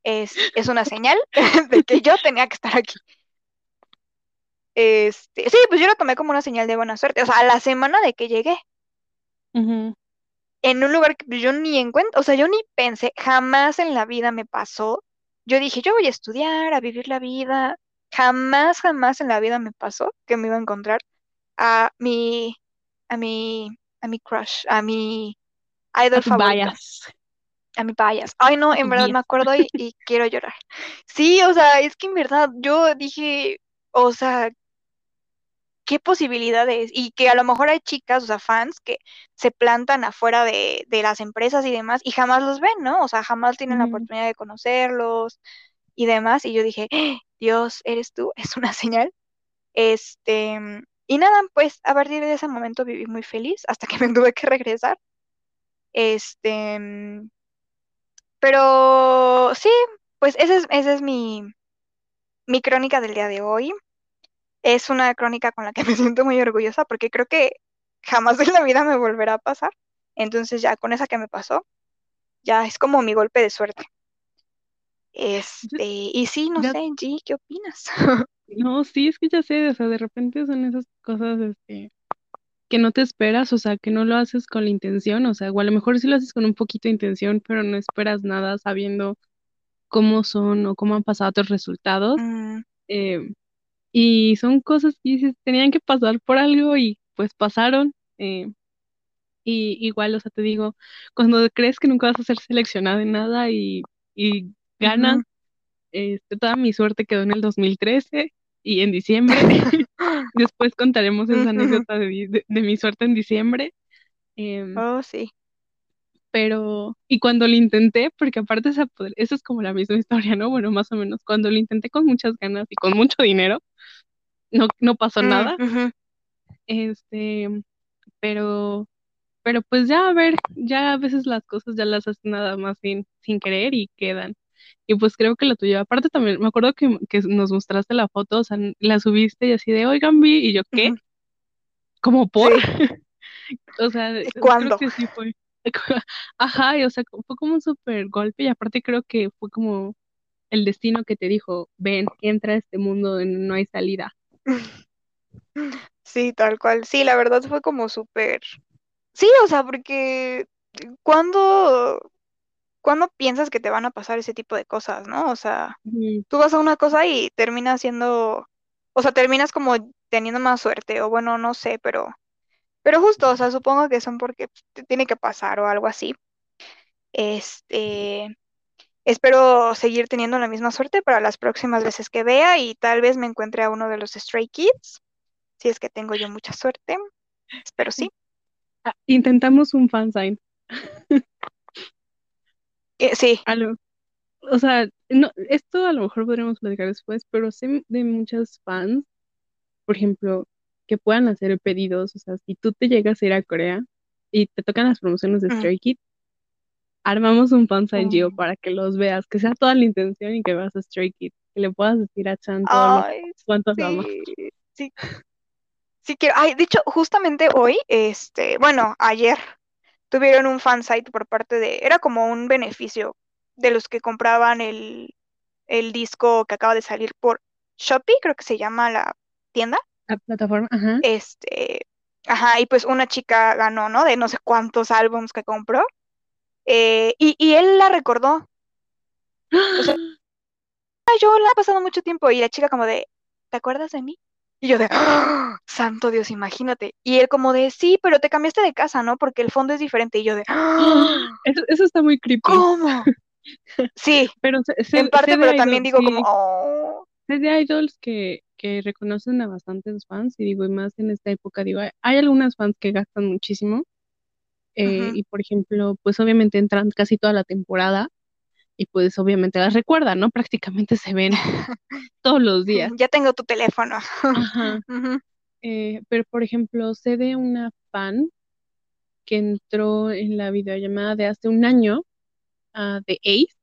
Speaker 1: es, es una señal de que yo tenía que estar aquí. Este, sí, pues yo lo tomé como una señal de buena suerte, o sea, a la semana de que llegué, en un lugar que yo ni en cuenta, o sea, yo ni pensé, jamás en la vida me pasó. Yo dije, yo voy a estudiar, a vivir la vida. Jamás, jamás en la vida me pasó que me iba a encontrar a mi, a mi, a mi crush, a mi idol
Speaker 2: A
Speaker 1: favorito,
Speaker 2: bias,
Speaker 1: a mi bias. Ay, no, en verdad me acuerdo y, y quiero llorar. Sí, o sea, es que en verdad yo dije, o sea, qué posibilidades y que a lo mejor hay chicas, o sea, fans que se plantan afuera de, de las empresas y demás y jamás los ven, ¿no? O sea, jamás tienen la oportunidad de conocerlos y demás. Y yo dije, "¡Ah! Dios, eres tú, es una señal. Este, y nada, pues a partir de ese momento viví muy feliz hasta que me tuve que regresar. Este, pero sí, pues esa es, esa es mi, mi crónica del día de hoy. Es una crónica con la que me siento muy orgullosa porque creo que jamás en la vida me volverá a pasar. Entonces ya con esa que me pasó, ya es como mi golpe de suerte. Este, y sí, no
Speaker 2: ya-
Speaker 1: sé, G, ¿qué opinas?
Speaker 2: no, sí, es que ya sé, o sea, de repente son esas cosas, este, que no te esperas, o sea, que no lo haces con la intención, o sea, o a lo mejor sí lo haces con un poquito de intención, pero no esperas nada sabiendo cómo son o cómo han pasado tus resultados.
Speaker 1: Mm,
Speaker 2: eh, y son cosas que dices, tenían que pasar por algo y pues pasaron. eh, y igual, o sea, te digo, cuando crees que nunca vas a ser seleccionada en nada y, y ganas, este, toda mi suerte quedó en el 2013 y en diciembre. Después contaremos esa anécdota de, mi- de- de mi suerte en diciembre. em,
Speaker 1: Oh, sí.
Speaker 2: pero, y cuando lo intenté, porque aparte esa, esa es como la misma historia, ¿no? Bueno, más o menos, cuando lo intenté con muchas ganas y con mucho dinero, no, no pasó
Speaker 1: Mm,
Speaker 2: nada. Este, pero, pero pues ya a ver, ya a veces las cosas ya las haces nada más sin, sin querer y quedan. Y pues creo que lo tuyo. Aparte también, me acuerdo que, que nos mostraste la foto, o sea, la subiste y así de, oigan, vi, y yo, ¿qué?
Speaker 1: Ujú.
Speaker 2: ¿Como por?
Speaker 1: Sí.
Speaker 2: O sea, creo
Speaker 1: ¿Cuándo?
Speaker 2: que sí fue. Ajá, y o sea, fue como un súper golpe y aparte creo que fue como el destino que te dijo, ven, entra a este mundo no hay salida.
Speaker 1: Sí, tal cual. Sí, la verdad fue como súper. Sí, o sea, porque ¿cuándo, cuándo piensas que te van a pasar ese tipo de cosas, ¿no? O sea,
Speaker 2: Ujú,
Speaker 1: tú vas a una cosa y terminas siendo, o sea, terminas como teniendo más suerte, o bueno, no sé, pero, pero justo, o sea, supongo que son porque te tiene que pasar o algo así. Este, espero seguir teniendo la misma suerte para las próximas veces que vea y tal vez me encuentre a uno de los Stray Kids, si es que tengo yo mucha suerte. Espero sí.
Speaker 2: Ah, intentamos un fansign.
Speaker 1: Eh, sí.
Speaker 2: O sea, no, esto a lo mejor podríamos platicar después, pero sé de muchas fans, por ejemplo, que puedan hacer pedidos. O sea, si tú te llegas a ir a Corea y te tocan las promociones de. Stray Kids, armamos un Gio
Speaker 1: Mm.
Speaker 2: para que los veas, que sea toda la intención y que veas a Stray Kids, que le puedas decir a Chan todo lo
Speaker 1: Ay,
Speaker 2: cuánto lo amas.
Speaker 1: sí, sí, sí quiero. Ay, de hecho, justamente hoy, este, bueno, ayer tuvieron un fansite por parte de, era como un beneficio de los que compraban el, el disco que acaba de salir por Shopee, creo que se llama la tienda.
Speaker 2: La plataforma, ajá.
Speaker 1: Este, ajá, y pues una chica ganó, ¿no? De no sé cuántos álbums que compró. Eh, y, y él la recordó. O sea, "Ay, yo la he pasado mucho tiempo. Y la chica como de, ¿te acuerdas de mí? Y yo de, "Ah, santo Dios, imagínate. Y él como de, sí, pero te cambiaste de casa, ¿no? Porque el fondo es diferente. Y yo de, "Ah,
Speaker 2: Eso, eso está muy creepy.
Speaker 1: ¿cómo? Sí,
Speaker 2: Pero sé-
Speaker 1: en parte, pero también digo como, oh.
Speaker 2: sé de idols que, que reconocen a bastantes fans, y digo, y más en esta época, digo, hay, hay algunas fans que gastan muchísimo, eh, y por ejemplo, pues obviamente entran casi toda la temporada, y pues obviamente las recuerdan, ¿no? Prácticamente se ven todos los días.
Speaker 1: Ya tengo tu teléfono.
Speaker 2: Ajá.
Speaker 1: Ujú.
Speaker 2: Eh, pero por ejemplo, sé de una fan que entró en la videollamada de hace un año ah, de Ace,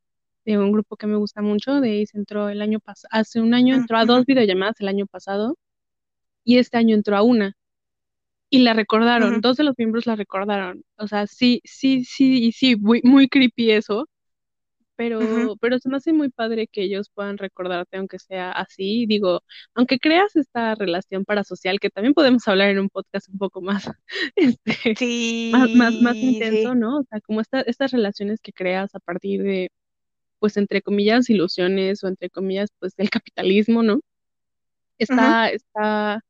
Speaker 2: de un grupo que me gusta mucho, de Ace entró el año pasado, hace un año
Speaker 1: Mm,
Speaker 2: entró a dos videollamadas el año pasado y este año entró a una y la recordaron, dos de los miembros la recordaron, o sea, sí, sí, sí, y sí, muy, muy creepy eso, pero, pero se me hace muy padre que ellos puedan recordarte, aunque sea así, digo, aunque creas esta relación parasocial, que también podemos hablar en un podcast un poco más, este, más, más, más
Speaker 1: Sí, sí.
Speaker 2: intenso, ¿no? O sea, como esta, estas relaciones que creas a partir de, pues, entre comillas, ilusiones o entre comillas, pues, del capitalismo, ¿no? Está, está,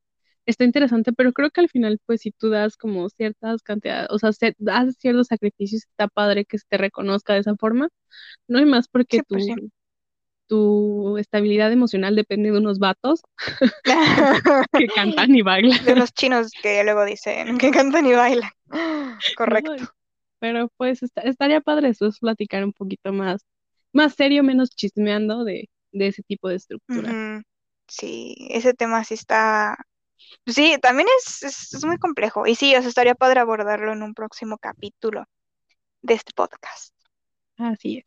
Speaker 2: está interesante, pero creo que al final, pues, si tú das como ciertas cantidades, o sea, se- das ciertos sacrificios, está padre que se te reconozca de esa forma, no hay más porque
Speaker 1: Sí, sí.
Speaker 2: tu, estabilidad emocional depende de unos vatos que cantan y bailan,
Speaker 1: De unos chinos que luego dicen que cantan y bailan.
Speaker 2: ¿no?
Speaker 1: Correcto.
Speaker 2: Pero pues está- estaría padre eso, es platicar un poquito más, más serio, menos chismeando de, de ese tipo de estructura.
Speaker 1: Sí, ese tema sí está. Sí, también es, es, es muy complejo. Y sí, o sea, estaría padre abordarlo en un próximo capítulo de este podcast.
Speaker 2: Así es.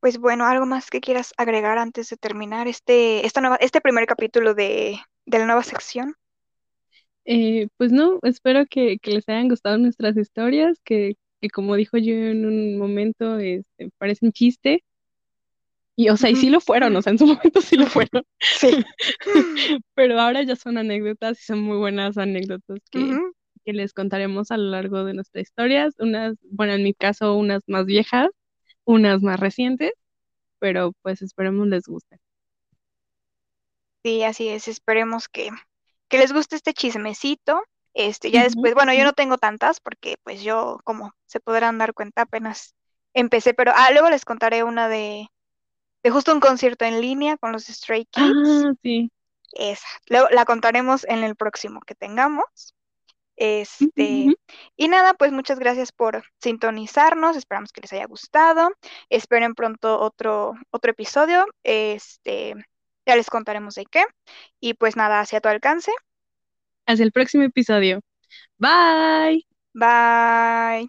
Speaker 1: Pues bueno, ¿algo más que quieras agregar antes de terminar este, esta nueva, este primer capítulo de, de la nueva sección?
Speaker 2: Eh, pues no, espero que, que les hayan gustado nuestras historias, que, que como dijo yo en un momento, este, parecen chiste. Y, o sea, y sí lo fueron, o sea, en su momento sí lo fueron.
Speaker 1: Sí.
Speaker 2: Pero ahora ya son anécdotas y son muy buenas anécdotas que, que les contaremos a lo largo de nuestras historias. Unas, bueno, en mi caso, unas más viejas, unas más recientes, pero pues esperemos les guste.
Speaker 1: Sí, así es. Esperemos que, que les guste este chismecito. Este, ya después, bueno, yo no tengo tantas porque pues yo, como se podrán dar cuenta, apenas empecé, pero ah, luego les contaré una de, de justo un concierto en línea con los Stray Kids.
Speaker 2: Ah, sí.
Speaker 1: Esa. Luego la contaremos en el próximo que tengamos. Este, y nada, pues muchas gracias por sintonizarnos. Esperamos que les haya gustado. Esperen pronto otro, otro episodio. Este, ya les contaremos de qué. Y pues nada, hacia tu alcance.
Speaker 2: Hasta el próximo episodio. Bye.
Speaker 1: Bye.